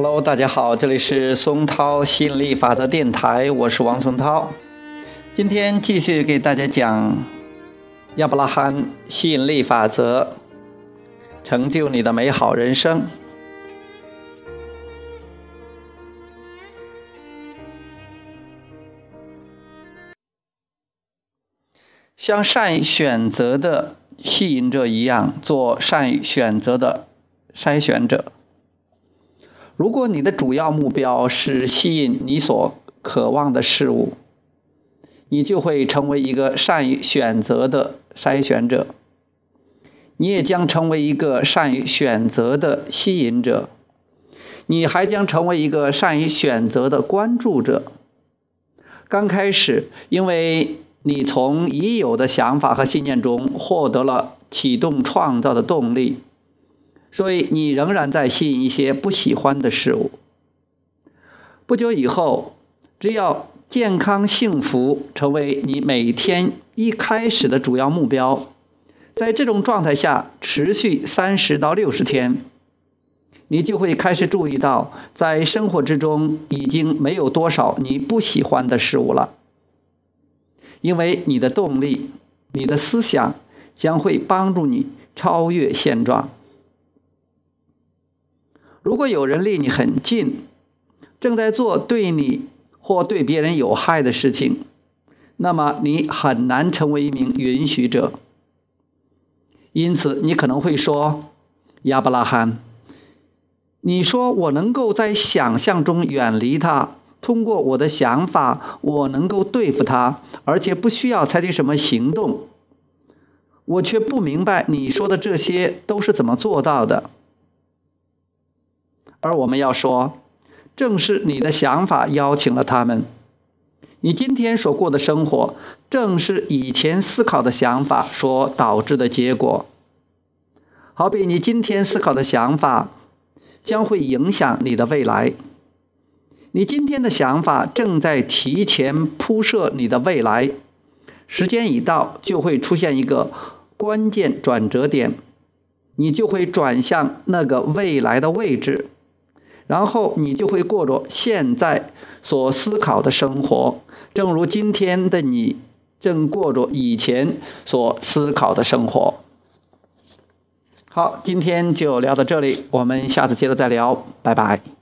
Hello，大家好，这里是松涛吸引力法则电台，我是王松涛。今天继续给大家讲亚伯拉罕吸引力法则，成就你的美好人生。像善选择的吸引者一样，做善选择的筛选者。如果你的主要目标是吸引你所渴望的事物，你就会成为一个善于选择的筛选者。你也将成为一个善于选择的吸引者。你还将成为一个善于选择的关注者。刚开始，因为你从已有的想法和信念中获得了启动创造的动力。所以你仍然在吸引一些不喜欢的事物。不久以后，只要健康幸福成为你每天一开始的主要目标，在这种状态下持续三十到六十天，你就会开始注意到，在生活之中已经没有多少你不喜欢的事物了，因为你的动力、你的思想将会帮助你超越现状。如果有人离你很近，正在做对你或对别人有害的事情，那么你很难成为一名允许者。因此，你可能会说：“亚伯拉罕，你说我能够在想象中远离他，通过我的想法，我能够对付他，而且不需要采取什么行动。我却不明白你说的这些都是怎么做到的。”而我们要说，正是你的想法邀请了他们。你今天所过的生活，正是以前思考的想法所导致的结果。好比你今天思考的想法，将会影响你的未来。你今天的想法正在提前铺设你的未来。时间一到，就会出现一个关键转折点，你就会转向那个未来的位置。然后你就会过着现在所思考的生活，正如今天的你正过着以前所思考的生活。好，今天就聊到这里，我们下次接着再聊，拜拜。